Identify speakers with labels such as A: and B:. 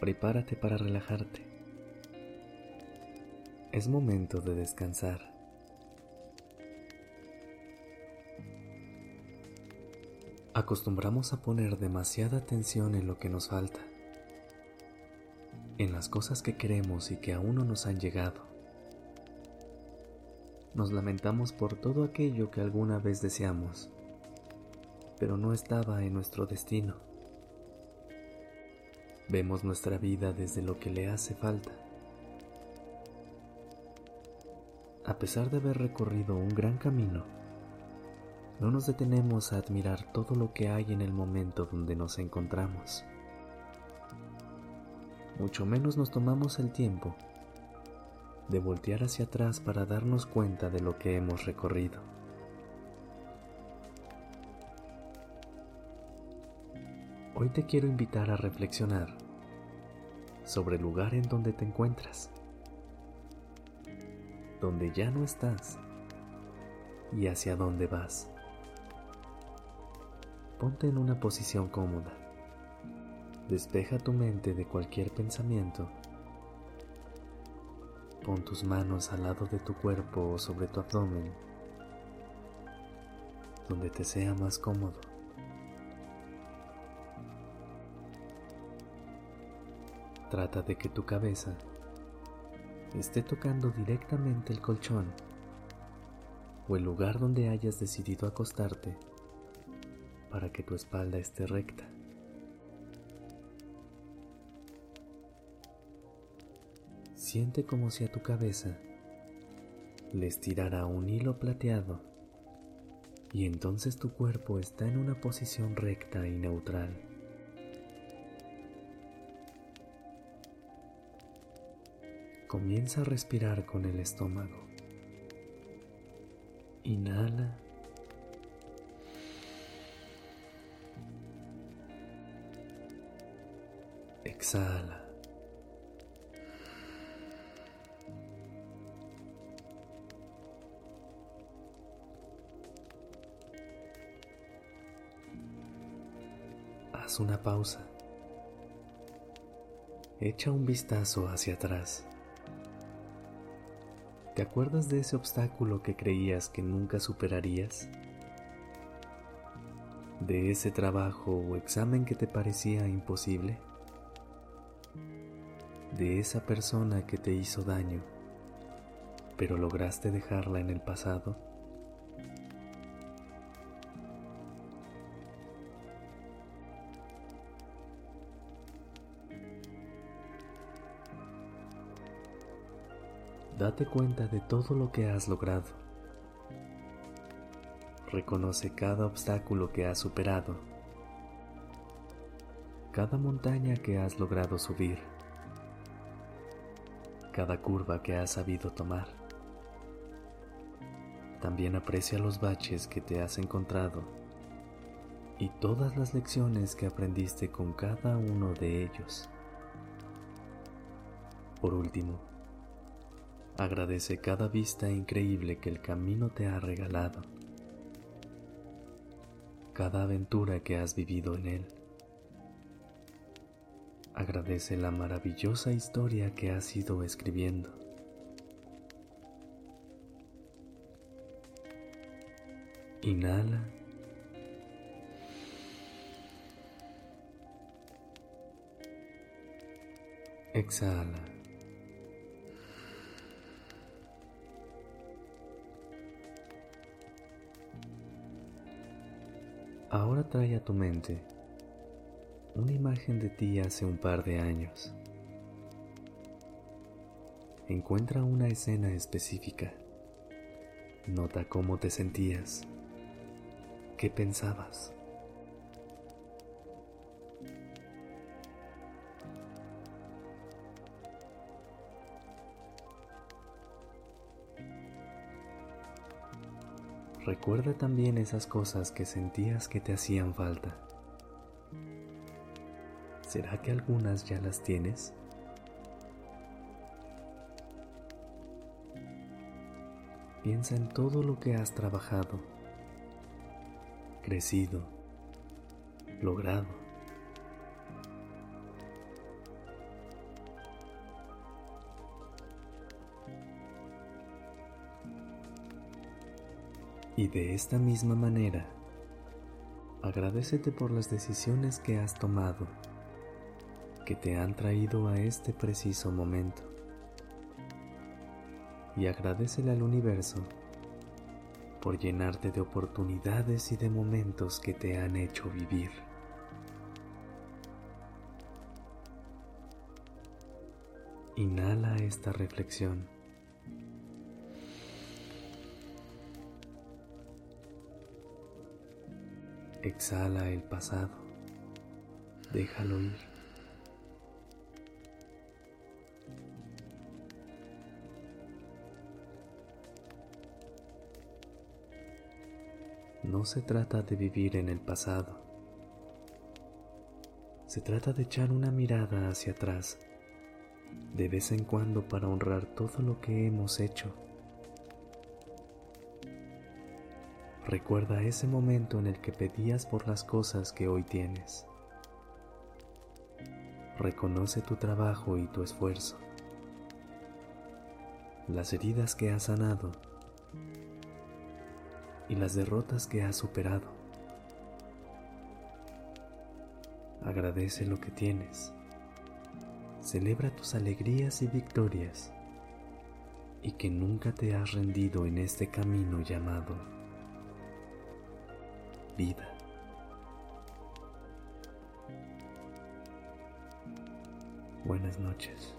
A: Prepárate para relajarte. Es momento de descansar. Acostumbramos a poner demasiada atención en lo que nos falta, en las cosas que queremos y que aún no nos han llegado. Nos lamentamos por todo aquello que alguna vez deseamos, pero no estaba en nuestro destino. Vemos nuestra vida desde lo que le hace falta. A pesar de haber recorrido un gran camino, no nos detenemos a admirar todo lo que hay en el momento donde nos encontramos. Mucho menos nos tomamos el tiempo de voltear hacia atrás para darnos cuenta de lo que hemos recorrido. Hoy te quiero invitar a reflexionar sobre el lugar en donde te encuentras, donde ya no estás y hacia dónde vas. Ponte en una posición cómoda. Despeja tu mente de cualquier pensamiento. Pon tus manos al lado de tu cuerpo o sobre tu abdomen, donde te sea más cómodo. Trata de que tu cabeza esté tocando directamente el colchón o el lugar donde hayas decidido acostarte para que tu espalda esté recta. Siente como si a tu cabeza le estirara un hilo plateado y entonces tu cuerpo está en una posición recta y neutral. Comienza a respirar con el estómago. Inhala Exhala. Haz una pausa. Echa un vistazo hacia atrás. ¿Te acuerdas de ese obstáculo que creías que nunca superarías? ¿De ese trabajo o examen que te parecía imposible? de esa persona que te hizo daño, pero lograste dejarla en el pasado? Date cuenta de todo lo que has logrado. Reconoce cada obstáculo que has superado, cada montaña que has logrado subir cada curva que has sabido tomar. También aprecia los baches que te has encontrado y todas las lecciones que aprendiste con cada uno de ellos. Por último, agradece cada vista increíble que el camino te ha regalado, cada aventura que has vivido en él. Agradece la maravillosa historia que has ido escribiendo. Inhala. Exhala. Ahora trae a tu mente una imagen de ti hace un par de años. Encuentra una escena específica. Nota cómo te sentías. ¿Qué pensabas? Recuerda también esas cosas que sentías que te hacían falta. ¿Será que algunas ya las tienes? Piensa en todo lo que has trabajado, crecido, logrado. Y de esta misma manera, agradecete por las decisiones que has tomado, que te han traído a este preciso momento. Y agradecele al universo por llenarte de oportunidades y de momentos que te han hecho vivir. Inhala esta reflexión. Exhala el pasado, déjalo ir. No se trata de vivir en el pasado, se trata de echar una mirada hacia atrás de vez en cuando para honrar todo lo que hemos hecho Recuerda ese momento en el que pedías por las cosas que hoy tienes. Reconoce tu trabajo y tu esfuerzo, las heridas que has sanado y las derrotas que has superado. Agradece lo que tienes, celebra tus alegrías y victorias y que nunca te has rendido en este camino llamado vida. Buenas noches.